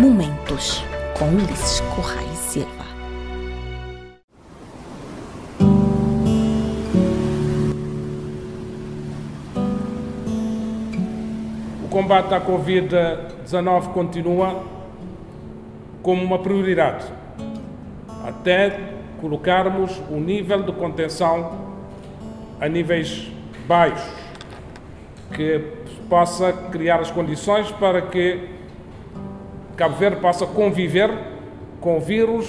Momentos com Ulisses Correia Silva. O combate à Covid-19 continua como uma prioridade, até colocarmos o nível de contenção a níveis baixos, que possa criar as condições para que Cabo Verde possa conviver com vírus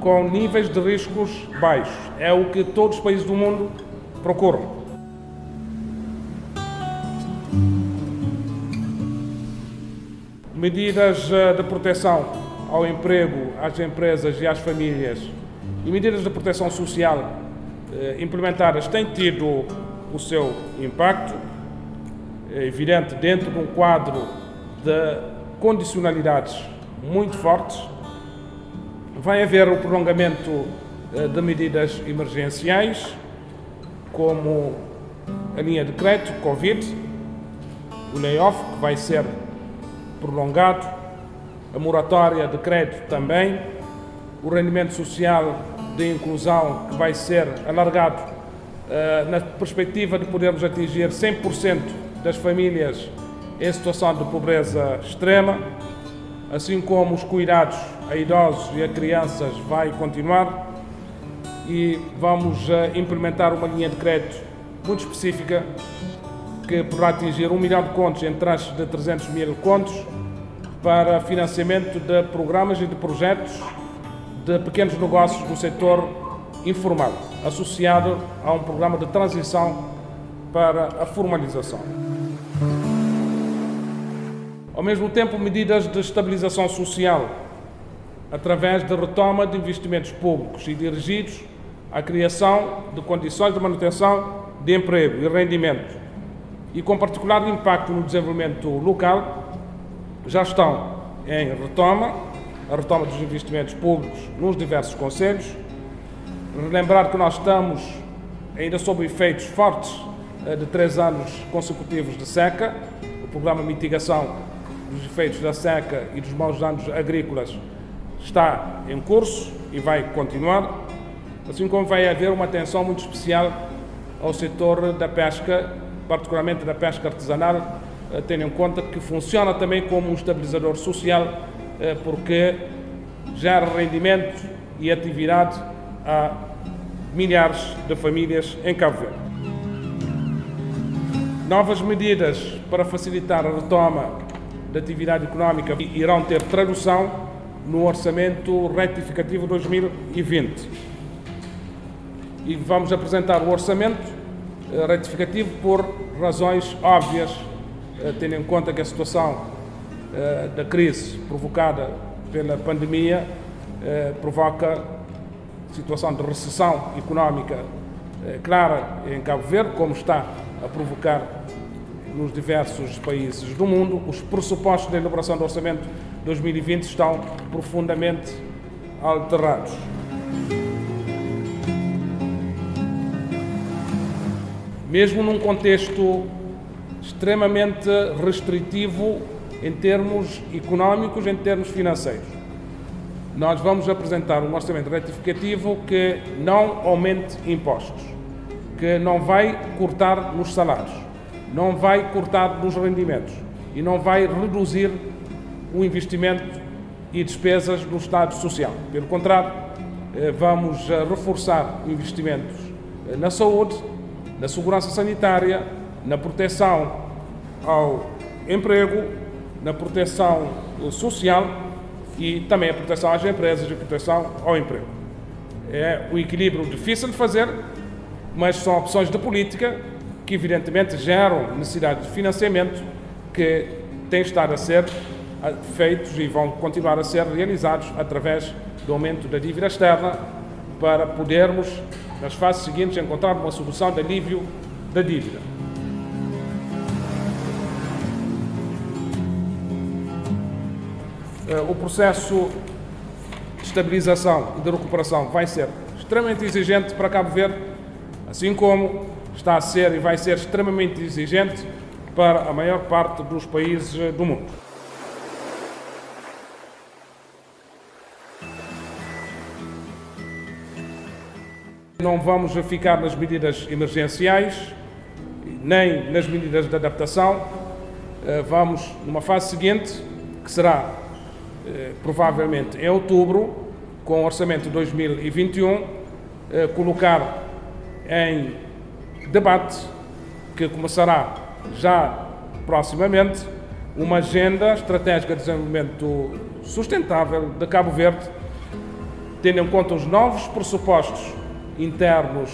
com níveis de riscos baixos. É o que todos os países do mundo procuram. Medidas eh, de proteção ao emprego, às empresas e às famílias e medidas de proteção social eh, implementadas têm tido o seu impacto, é evidente, dentro de um quadro de condicionalidades muito fortes. Vai haver o prolongamento eh, de medidas emergenciais, como a linha de crédito Covid, o layoff, que vai ser prolongado, a moratória de crédito também, o rendimento social de inclusão, que vai ser alargado uh, na perspectiva de podermos atingir 100% das famílias em situação de pobreza extrema, assim como os cuidados a idosos e a crianças vai continuar e vamos uh, implementar uma linha de crédito muito específica que poderá atingir um milhão de contos em tranches de 300 mil contos para financiamento de programas e de projetos de pequenos negócios do setor informal, associado a um programa de transição para a formalização. Ao mesmo tempo, medidas de estabilização social, através de retoma de investimentos públicos e dirigidos à criação de condições de manutenção de emprego e rendimento, e com particular impacto no desenvolvimento local, já estão em retoma, a retoma dos investimentos públicos nos diversos conselhos. Relembrar que nós estamos ainda sob efeitos fortes eh, de três anos consecutivos de seca, o programa de mitigação dos efeitos da seca e dos maus anos agrícolas está em curso e vai continuar, assim como vai haver uma atenção muito especial ao setor da pesca, particularmente da pesca artesanal, eh, tendo em conta que funciona também como um estabilizador social, eh, porque gera rendimento e atividade a milhares de famílias em Cabo Verde. Novas medidas para facilitar a retoma da atividade económica irão ter tradução no Orçamento Retificativo 2020. E vamos apresentar o Orçamento eh, Retificativo por razões óbvias eh, tendo em conta que a situação eh, da crise provocada pela pandemia provoca situação de recessão económica clara em Cabo Verde, como está a provocar nos diversos países do mundo. Os pressupostos da elaboração do Orçamento 2020 estão profundamente alterados. Mesmo num contexto extremamente restritivo em termos económicos, em termos financeiros. Nós vamos apresentar um orçamento retificativo que não aumente impostos, que não vai cortar nos salários, não vai cortar nos rendimentos e não vai reduzir o investimento e despesas no Estado Social. Pelo contrário, eh, vamos eh, reforçar investimentos eh, na saúde, na segurança sanitária, na proteção ao emprego, na proteção social e também a proteção às empresas e proteção ao emprego. É um equilíbrio difícil de fazer, mas são opções de política que evidentemente geram necessidade de financiamento que têm estado a ser feitos e vão continuar a ser realizados através do aumento da dívida externa para podermos, nas fases seguintes, encontrar uma solução de alívio da dívida. Eh, o processo de estabilização e de recuperação vai ser extremamente exigente para Cabo Verde, assim como está a ser e vai ser extremamente exigente para a maior parte dos países eh, do mundo. Não vamos ficar nas medidas emergenciais, nem nas medidas de adaptação. Eh, vamos numa fase seguinte, que será eh, provavelmente em outubro, com o orçamento de 2021, colocar em debate, que começará já proximamente, uma agenda estratégica de desenvolvimento sustentável de Cabo Verde, tendo em conta os novos pressupostos internos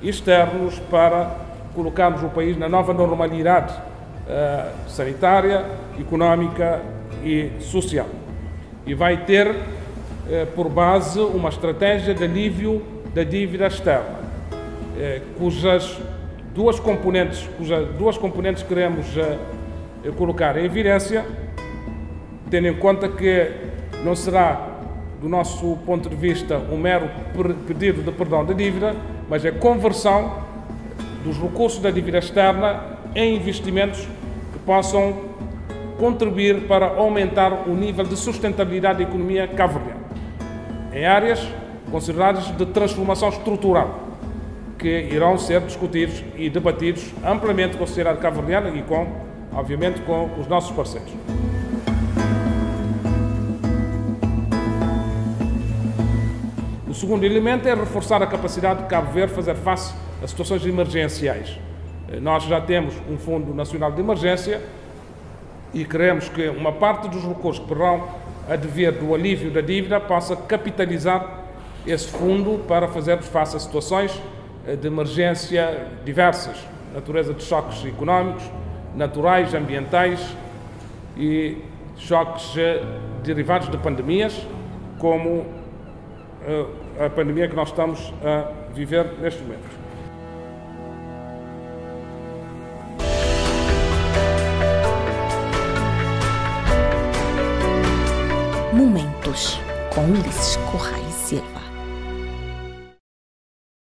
e externos para colocarmos o país na nova normalidade uh, sanitária, económica e social. E vai ter uh, por base uma estratégia de alívio da dívida externa, uh, cujas duas componentes, cujas duas componentes queremos colocar em evidência, tendo em conta que não será do nosso ponto de vista, um mero pedido de perdão da dívida, mas é conversão dos recursos da dívida externa em investimentos que possam contribuir para aumentar o nível de sustentabilidade da economia cabo-verdiana, em áreas consideradas de transformação estrutural, que irão ser discutidos e debatidos amplamente com a sociedade cabo-verdiana e com, obviamente, com os nossos parceiros. O segundo elemento é reforçar a capacidade de Cabo Verde fazer face a situações emergenciais. Eh, nós já temos um Fundo Nacional de Emergência e queremos que uma parte dos recursos que poderão advir do alívio da dívida possa capitalizar esse fundo para fazermos face a situações de emergência diversas, natureza de choques económicos, naturais, ambientais e choques eh, derivados de pandemias, como a pandemia que nós estamos a viver neste momento. Momentos com Ulisses Correia Silva.